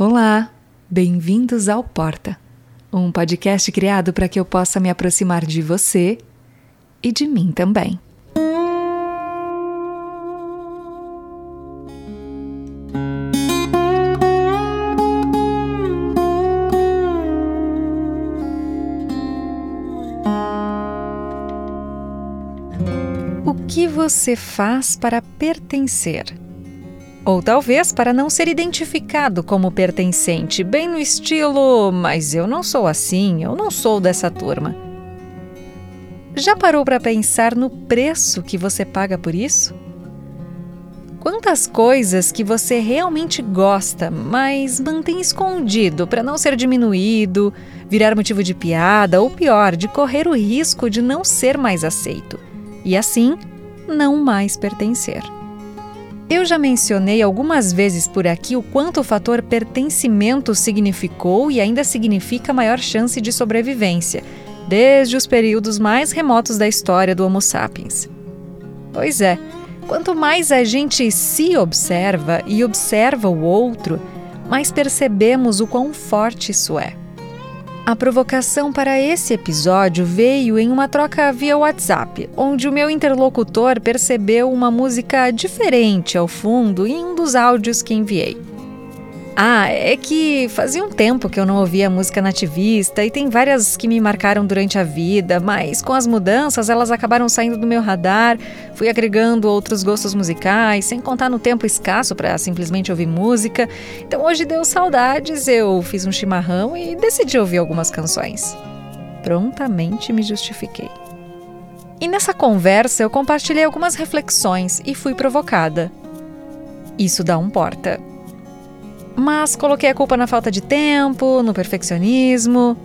Olá, bem-vindos ao Porta, um podcast criado para que eu possa me aproximar de você e de mim também. O que você faz para pertencer? Ou talvez para não ser identificado como pertencente, bem no estilo, mas eu não sou assim, eu não sou dessa turma. Já parou para pensar no preço que você paga por isso? Quantas coisas que você realmente gosta, mas mantém escondido para não ser diminuído, virar motivo de piada ou pior, de correr o risco de não ser mais aceito e assim não mais pertencer. Eu já mencionei algumas vezes por aqui o quanto o fator pertencimento significou e ainda significa maior chance de sobrevivência, desde os períodos mais remotos da história do Homo sapiens. Pois é, quanto mais a gente se observa e observa o outro, mais percebemos o quão forte isso é. A provocação para esse episódio veio em uma troca via WhatsApp, onde o meu interlocutor percebeu uma música diferente ao fundo em um dos áudios que enviei. Ah, é que fazia um tempo que eu não ouvia música nativista e tem várias que me marcaram durante a vida, mas com as mudanças elas acabaram saindo do meu radar, fui agregando outros gostos musicais, sem contar no tempo escasso para simplesmente ouvir música. Então hoje deu saudades, eu fiz um chimarrão e decidi ouvir algumas canções. Prontamente me justifiquei. E nessa conversa eu compartilhei algumas reflexões e fui provocada. Isso dá um porta mas coloquei a culpa na falta de tempo, no perfeccionismo.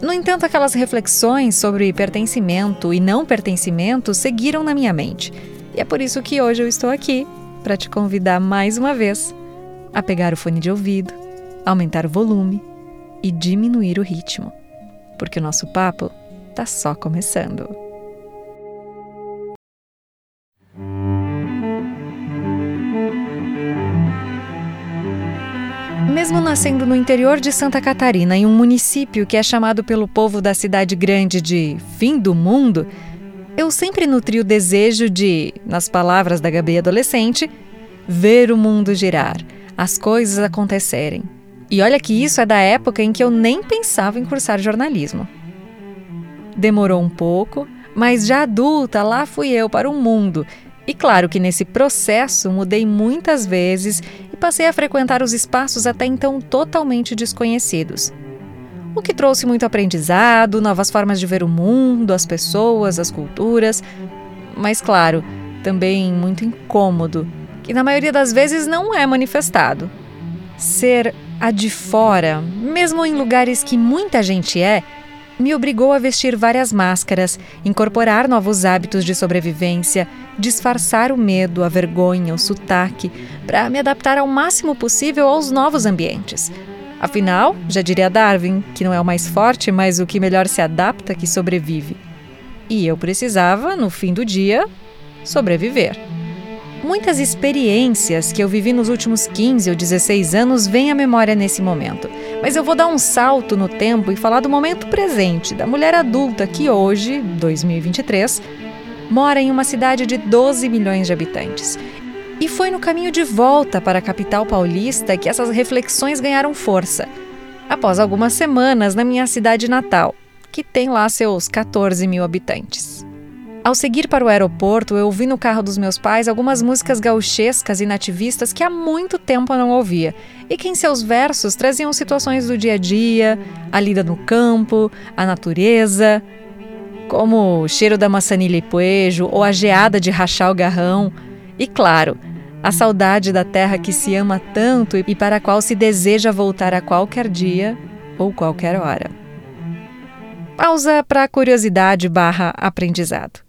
No entanto, aquelas reflexões sobre pertencimento e não pertencimento seguiram na minha mente. E é por isso que hoje eu estou aqui para te convidar mais uma vez a pegar o fone de ouvido, aumentar o volume e diminuir o ritmo, porque o nosso papo está só começando. Mesmo nascendo no interior de Santa Catarina, em um município que é chamado pelo povo da cidade grande de fim do mundo, eu sempre nutri o desejo de, nas palavras da Gabi adolescente, ver o mundo girar, as coisas acontecerem. E olha que isso é da época em que eu nem pensava em cursar jornalismo. Demorou um pouco, mas já adulta, lá fui eu para o mundo e claro que nesse processo mudei muitas vezes e passei a frequentar os espaços até então totalmente desconhecidos. O que trouxe muito aprendizado, novas formas de ver o mundo, as pessoas, as culturas, mas claro, também muito incômodo, que na maioria das vezes não é manifestado. Ser a de fora, mesmo em lugares que muita gente é, me obrigou a vestir várias máscaras, incorporar novos hábitos de sobrevivência, disfarçar o medo, a vergonha, o sotaque, para me adaptar ao máximo possível aos novos ambientes. Afinal, já diria Darwin, que não é o mais forte, mas o que melhor se adapta que sobrevive. E eu precisava, no fim do dia, sobreviver. Muitas experiências que eu vivi nos últimos 15 ou 16 anos vêm à memória nesse momento. Mas eu vou dar um salto no tempo e falar do momento presente, da mulher adulta que hoje, 2023, mora em uma cidade de 12 milhões de habitantes. E foi no caminho de volta para a capital paulista que essas reflexões ganharam força. Após algumas semanas na minha cidade natal, que tem lá seus 14 mil habitantes. Ao seguir para o aeroporto, eu ouvi no carro dos meus pais algumas músicas gauchescas e nativistas que há muito tempo eu não ouvia, e que em seus versos traziam situações do dia a dia, a lida no campo, a natureza, como o cheiro da maçanilha e poejo ou a geada de rachar o garrão, e claro, a saudade da terra que se ama tanto e para a qual se deseja voltar a qualquer dia ou qualquer hora. Pausa para curiosidade barra aprendizado.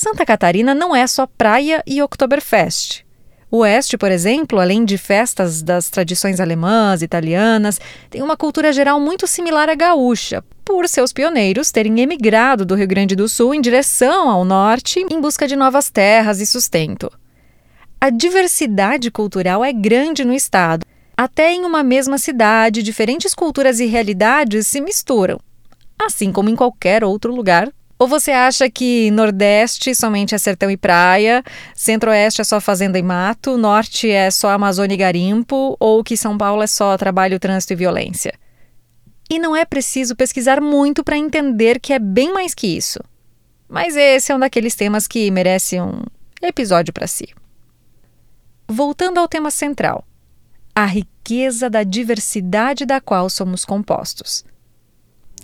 Santa Catarina não é só praia e Oktoberfest. O Oeste, por exemplo, além de festas das tradições alemãs, italianas, tem uma cultura geral muito similar à gaúcha, por seus pioneiros terem emigrado do Rio Grande do Sul em direção ao norte em busca de novas terras e sustento. A diversidade cultural é grande no estado, Até em uma mesma cidade, diferentes culturas e realidades se misturam, assim como em qualquer outro lugar. Ou você acha que Nordeste somente é sertão e praia, Centro-Oeste é só fazenda e mato, Norte é só Amazônia e garimpo, ou que São Paulo é só trabalho, trânsito e violência? E não é preciso pesquisar muito para entender que é bem mais que isso. Mas esse é um daqueles temas que merece um episódio para si. Voltando ao tema central, a riqueza da diversidade da qual somos compostos.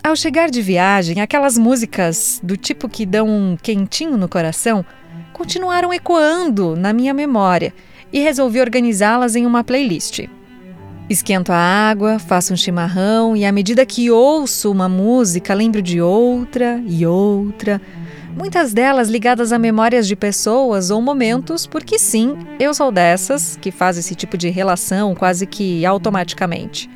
Ao chegar de viagem, aquelas músicas do tipo que dão um quentinho no coração continuaram ecoando na minha memória e resolvi organizá-las em uma playlist. Esquento a água, faço um chimarrão e à medida que ouço uma música, lembro de outra e outra, muitas delas ligadas a memórias de pessoas ou momentos, porque sim, eu sou dessas que faz esse tipo de relação quase que automaticamente.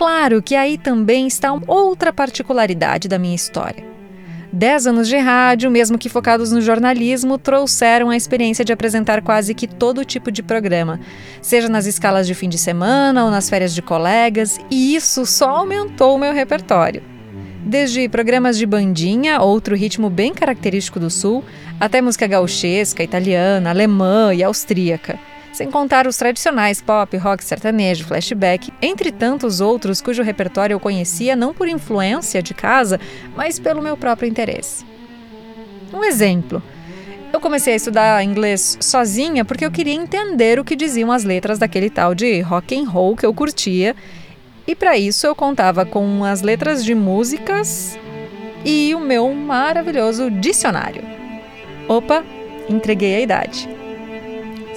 Claro que aí também está outra particularidade da minha história. Dez anos de rádio, mesmo que focados no jornalismo, trouxeram a experiência de apresentar quase que todo tipo de programa, seja nas escalas de fim de semana ou nas férias de colegas, e isso só aumentou o meu repertório. Desde programas de bandinha, outro ritmo bem característico do Sul, até música gauchesca, italiana, alemã e austríaca sem contar os tradicionais pop, rock, sertanejo, flashback, entre tantos outros cujo repertório eu conhecia não por influência de casa, mas pelo meu próprio interesse. Um exemplo. Eu comecei a estudar inglês sozinha porque eu queria entender o que diziam as letras daquele tal de rock and roll que eu curtia, e para isso eu contava com as letras de músicas e o meu maravilhoso dicionário. Opa, entreguei a idade.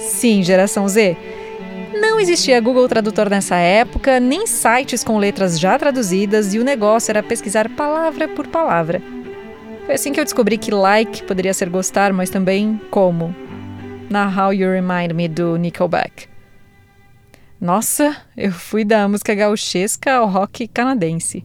Sim, geração Z. Não existia Google Tradutor nessa época, nem sites com letras já traduzidas, e o negócio era pesquisar palavra por palavra. Foi assim que eu descobri que like poderia ser gostar, mas também como. Na How You Remind Me do Nickelback. Nossa, eu fui da música gauchesca ao rock canadense.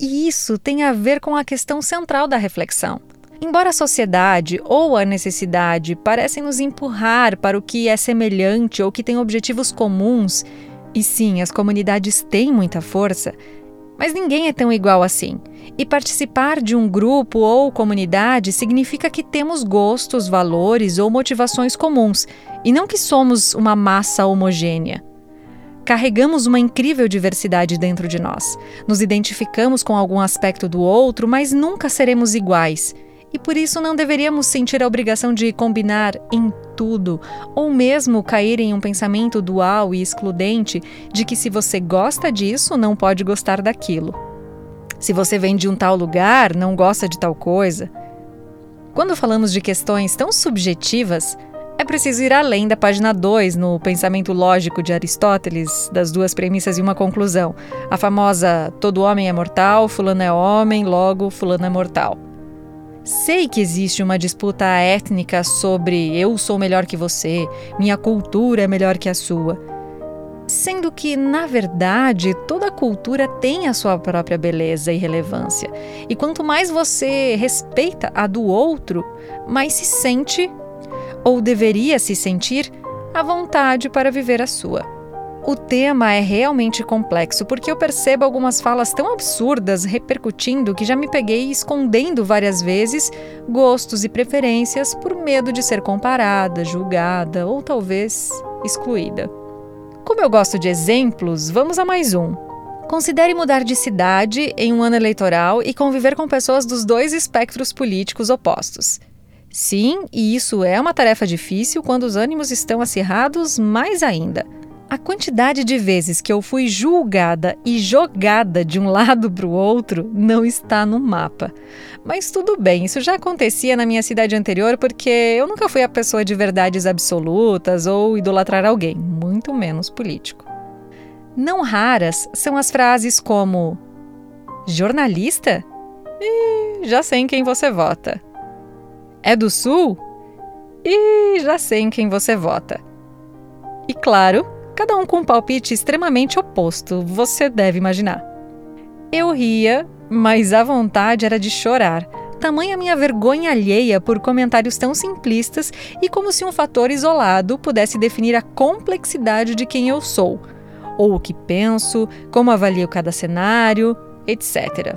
E isso tem a ver com a questão central da reflexão. Embora a sociedade ou a necessidade parecem nos empurrar para o que é semelhante ou que tem objetivos comuns, e sim, as comunidades têm muita força, mas ninguém é tão igual assim. E participar de um grupo ou comunidade significa que temos gostos, valores ou motivações comuns, e não que somos uma massa homogênea. Carregamos uma incrível diversidade dentro de nós. Nos identificamos com algum aspecto do outro, mas nunca seremos iguais e por isso não deveríamos sentir a obrigação de combinar em tudo, ou mesmo cair em um pensamento dual e excludente de que se você gosta disso, não pode gostar daquilo. Se você vem de um tal lugar, não gosta de tal coisa. Quando falamos de questões tão subjetivas, é preciso ir além da página 2 no pensamento lógico de Aristóteles, das duas premissas e uma conclusão. A famosa todo homem é mortal, fulano é homem, logo fulano é mortal. Sei que existe uma disputa étnica sobre eu sou melhor que você, minha cultura é melhor que a sua. Sendo que, na verdade, toda cultura tem a sua própria beleza e relevância. E quanto mais você respeita a do outro, mais se sente, ou deveria se sentir, à vontade para viver a sua. O tema é realmente complexo porque eu percebo algumas falas tão absurdas repercutindo que já me peguei escondendo várias vezes gostos e preferências por medo de ser comparada, julgada ou talvez excluída. Como eu gosto de exemplos, vamos a mais um. Considere mudar de cidade em um ano eleitoral e conviver com pessoas dos dois espectros políticos opostos. Sim, e isso é uma tarefa difícil quando os ânimos estão acirrados mais ainda. A quantidade de vezes que eu fui julgada e jogada de um lado para o outro não está no mapa. Mas tudo bem, isso já acontecia na minha cidade anterior porque eu nunca fui a pessoa de verdades absolutas ou idolatrar alguém, muito menos político. Não raras são as frases como: Jornalista? Ih, já sei em quem você vota. É do Sul? Ih, já sei em quem você vota. E claro, cada um com um palpite extremamente oposto, você deve imaginar. Eu ria, mas a vontade era de chorar, tamanha minha vergonha alheia por comentários tão simplistas e como se um fator isolado pudesse definir a complexidade de quem eu sou, ou o que penso, como avalio cada cenário, etc.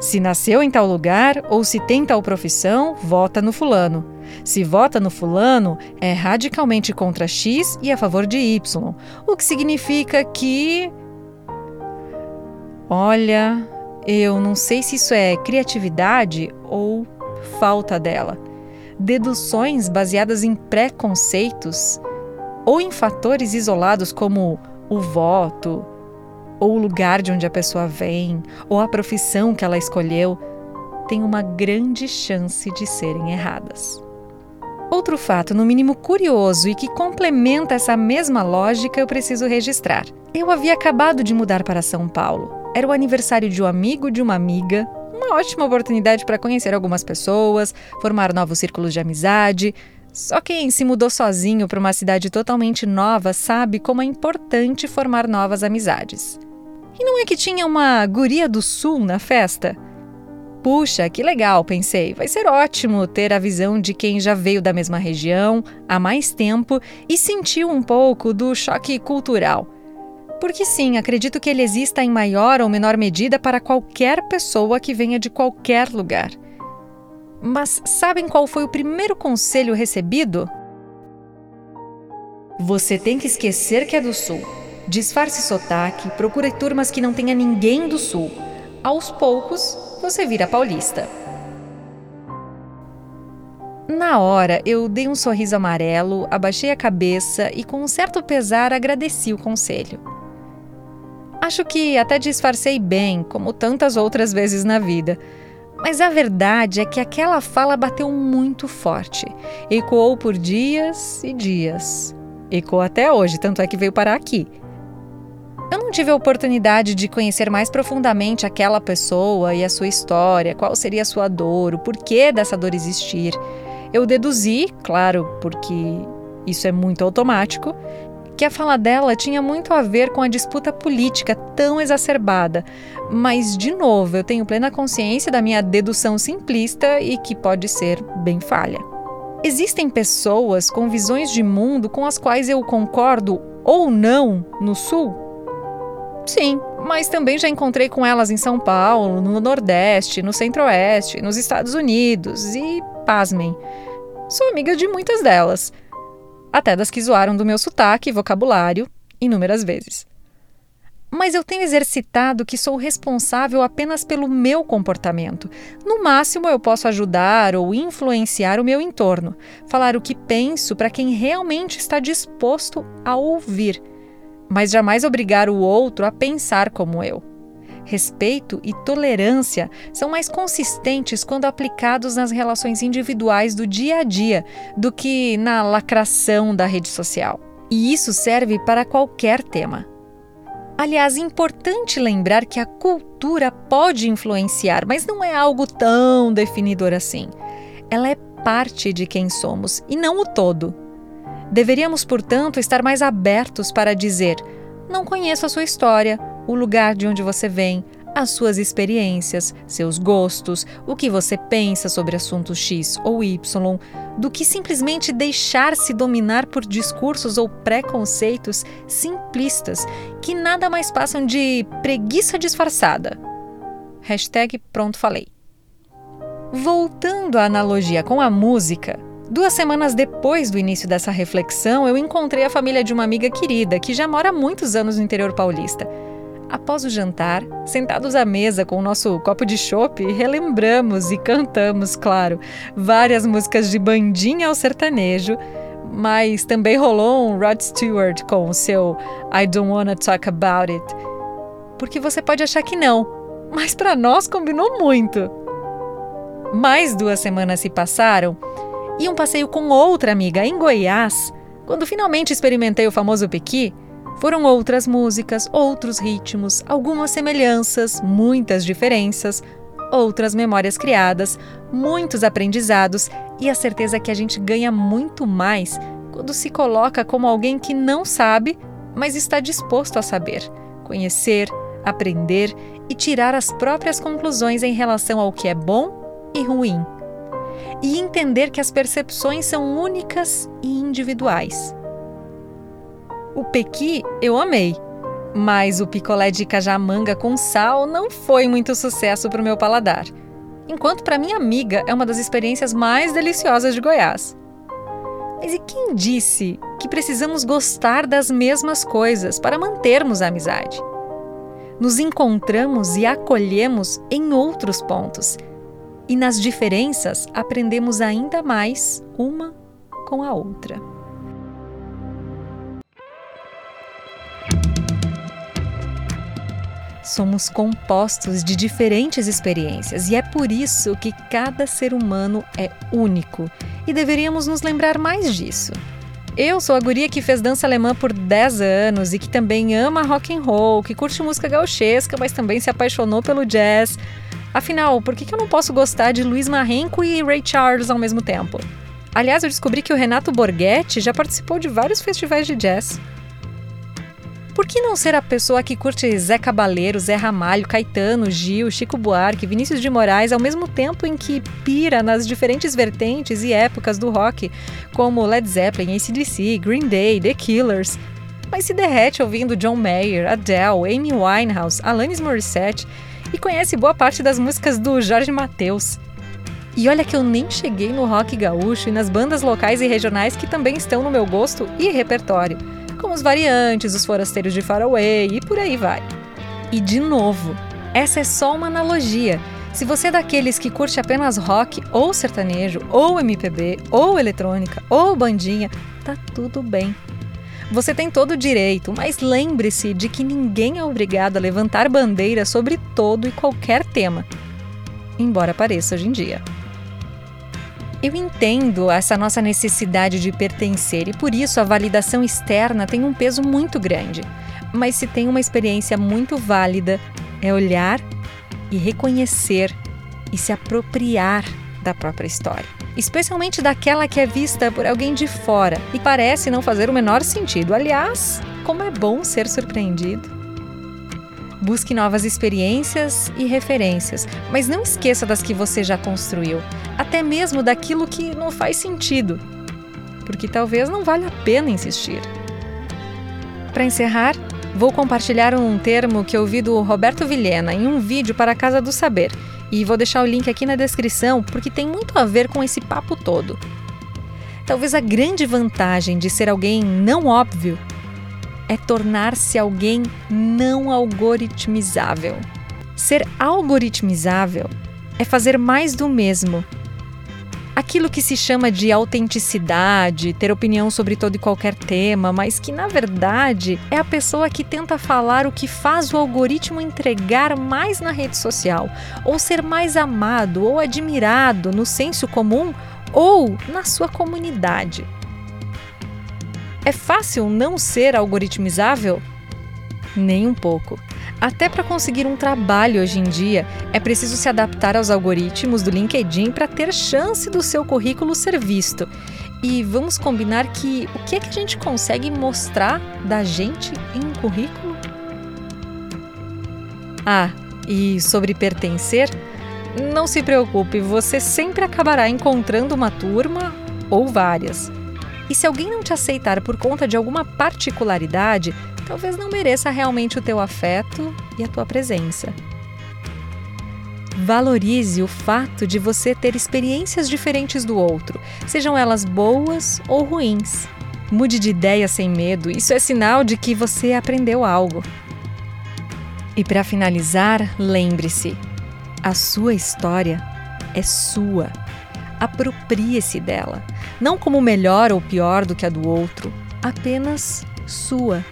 Se nasceu em tal lugar ou se tem tal profissão, vota no fulano. Se vota no fulano, é radicalmente contra X e a favor de Y, o que significa que. Olha, eu não sei se isso é criatividade ou falta dela. Deduções baseadas em preconceitos ou em fatores isolados como o voto, ou o lugar de onde a pessoa vem, ou a profissão que ela escolheu, têm uma grande chance de serem erradas. Outro fato, no mínimo curioso e que complementa essa mesma lógica, eu preciso registrar. Eu havia acabado de mudar para São Paulo era o aniversário de um amigo de uma amiga, uma ótima oportunidade para conhecer algumas pessoas, formar novos círculos de amizade. Só quem se mudou sozinho para uma cidade totalmente nova sabe como é importante formar novas amizades. E não é que tinha uma guria do sul na festa? Puxa, que legal, pensei. Vai ser ótimo ter a visão de quem já veio da mesma região há mais tempo e sentiu um pouco do choque cultural. Porque sim, acredito que ele exista em maior ou menor medida para qualquer pessoa que venha de qualquer lugar. Mas sabem qual foi o primeiro conselho recebido? Você tem que esquecer que é do Sul. Disfarce sotaque, procure turmas que não tenha ninguém do Sul. Aos poucos, você vira paulista. Na hora, eu dei um sorriso amarelo, abaixei a cabeça e, com um certo pesar, agradeci o conselho. Acho que até disfarcei bem, como tantas outras vezes na vida. Mas a verdade é que aquela fala bateu muito forte. Ecoou por dias e dias. Ecoou até hoje, tanto é que veio parar aqui. Não tive a oportunidade de conhecer mais profundamente aquela pessoa e a sua história, qual seria a sua dor, o porquê dessa dor existir. Eu deduzi, claro, porque isso é muito automático, que a fala dela tinha muito a ver com a disputa política tão exacerbada. Mas, de novo, eu tenho plena consciência da minha dedução simplista e que pode ser bem falha. Existem pessoas com visões de mundo com as quais eu concordo ou não no Sul? Sim, mas também já encontrei com elas em São Paulo, no Nordeste, no Centro-Oeste, nos Estados Unidos e, pasmem, sou amiga de muitas delas até das que zoaram do meu sotaque e vocabulário inúmeras vezes. Mas eu tenho exercitado que sou responsável apenas pelo meu comportamento. No máximo, eu posso ajudar ou influenciar o meu entorno, falar o que penso para quem realmente está disposto a ouvir, mas jamais obrigar o outro a pensar como eu respeito e tolerância são mais consistentes quando aplicados nas relações individuais do dia a dia do que na lacração da rede social. E isso serve para qualquer tema. Aliás, é importante lembrar que a cultura pode influenciar, mas não é algo tão definidor assim. Ela é parte de quem somos e não o todo. Deveríamos, portanto, estar mais abertos para dizer: não conheço a sua história, o lugar de onde você vem, as suas experiências, seus gostos, o que você pensa sobre assuntos X ou Y, do que simplesmente deixar-se dominar por discursos ou preconceitos simplistas que nada mais passam de preguiça disfarçada. Hashtag pronto falei. Voltando à analogia com a música, duas semanas depois do início dessa reflexão, eu encontrei a família de uma amiga querida que já mora há muitos anos no interior paulista. Após o jantar, sentados à mesa com o nosso copo de chopp, relembramos e cantamos, claro, várias músicas de bandinha ao sertanejo, mas também rolou um Rod Stewart com o seu I Don't Wanna Talk About It. Porque você pode achar que não, mas para nós combinou muito. Mais duas semanas se passaram e um passeio com outra amiga em Goiás, quando finalmente experimentei o famoso pequi, foram outras músicas, outros ritmos, algumas semelhanças, muitas diferenças, outras memórias criadas, muitos aprendizados e a certeza que a gente ganha muito mais quando se coloca como alguém que não sabe, mas está disposto a saber, conhecer, aprender e tirar as próprias conclusões em relação ao que é bom e ruim. E entender que as percepções são únicas e individuais. O pequi eu amei, mas o picolé de cajamanga com sal não foi muito sucesso para o meu paladar. Enquanto para minha amiga é uma das experiências mais deliciosas de Goiás. Mas e quem disse que precisamos gostar das mesmas coisas para mantermos a amizade? Nos encontramos e acolhemos em outros pontos. E nas diferenças aprendemos ainda mais uma com a outra. Somos compostos de diferentes experiências e é por isso que cada ser humano é único e deveríamos nos lembrar mais disso. Eu sou a guria que fez dança alemã por 10 anos e que também ama rock and roll, que curte música gauchesca, mas também se apaixonou pelo jazz. Afinal, por que eu não posso gostar de Luiz Marrenco e Ray Charles ao mesmo tempo? Aliás, eu descobri que o Renato Borghetti já participou de vários festivais de jazz. Por que não ser a pessoa que curte Zé Cabaleiro, Zé Ramalho, Caetano, Gil, Chico Buarque, Vinícius de Moraes, ao mesmo tempo em que pira nas diferentes vertentes e épocas do rock, como Led Zeppelin, ACDC, Green Day, The Killers, mas se derrete ouvindo John Mayer, Adele, Amy Winehouse, Alanis Morissette e conhece boa parte das músicas do Jorge Mateus. E olha que eu nem cheguei no rock gaúcho e nas bandas locais e regionais que também estão no meu gosto e repertório como os variantes, os forasteiros de Faraway e por aí vai. E de novo, essa é só uma analogia. Se você é daqueles que curte apenas rock ou sertanejo, ou MPB, ou eletrônica, ou bandinha, tá tudo bem. Você tem todo o direito, mas lembre-se de que ninguém é obrigado a levantar bandeira sobre todo e qualquer tema, embora pareça hoje em dia. Eu entendo essa nossa necessidade de pertencer e por isso a validação externa tem um peso muito grande. Mas se tem uma experiência muito válida, é olhar e reconhecer e se apropriar da própria história, especialmente daquela que é vista por alguém de fora e parece não fazer o menor sentido. Aliás, como é bom ser surpreendido. Busque novas experiências e referências, mas não esqueça das que você já construiu, até mesmo daquilo que não faz sentido, porque talvez não valha a pena insistir. Para encerrar, vou compartilhar um termo que ouvi do Roberto Vilhena em um vídeo para a Casa do Saber, e vou deixar o link aqui na descrição porque tem muito a ver com esse papo todo. Talvez a grande vantagem de ser alguém não óbvio é tornar-se alguém não algoritmizável. Ser algoritmizável é fazer mais do mesmo. Aquilo que se chama de autenticidade, ter opinião sobre todo e qualquer tema, mas que na verdade é a pessoa que tenta falar o que faz o algoritmo entregar mais na rede social, ou ser mais amado ou admirado no senso comum ou na sua comunidade. É fácil não ser algoritmizável? Nem um pouco. Até para conseguir um trabalho hoje em dia, é preciso se adaptar aos algoritmos do LinkedIn para ter chance do seu currículo ser visto. E vamos combinar que o que é que a gente consegue mostrar da gente em um currículo? Ah, e sobre pertencer? Não se preocupe, você sempre acabará encontrando uma turma ou várias. E se alguém não te aceitar por conta de alguma particularidade, talvez não mereça realmente o teu afeto e a tua presença. Valorize o fato de você ter experiências diferentes do outro, sejam elas boas ou ruins. Mude de ideia sem medo, isso é sinal de que você aprendeu algo. E para finalizar, lembre-se: a sua história é sua aproprie-se dela, não como melhor ou pior do que a do outro, apenas sua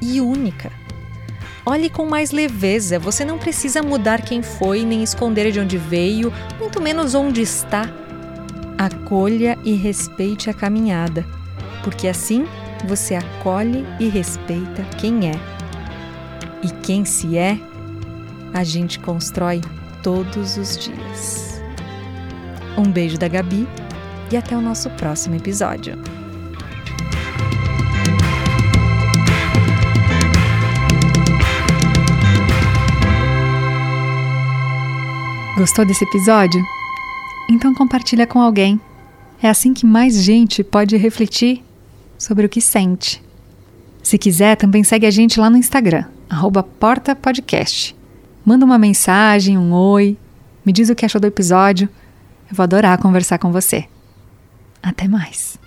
e única. Olhe com mais leveza, você não precisa mudar quem foi, nem esconder de onde veio, muito menos onde está. Acolha e respeite a caminhada, porque assim você acolhe e respeita quem é. E quem se é, a gente constrói todos os dias. Um beijo da Gabi e até o nosso próximo episódio. Gostou desse episódio? Então compartilha com alguém. É assim que mais gente pode refletir sobre o que sente. Se quiser, também segue a gente lá no Instagram, portapodcast. Manda uma mensagem, um oi, me diz o que achou do episódio. Eu vou adorar conversar com você. Até mais!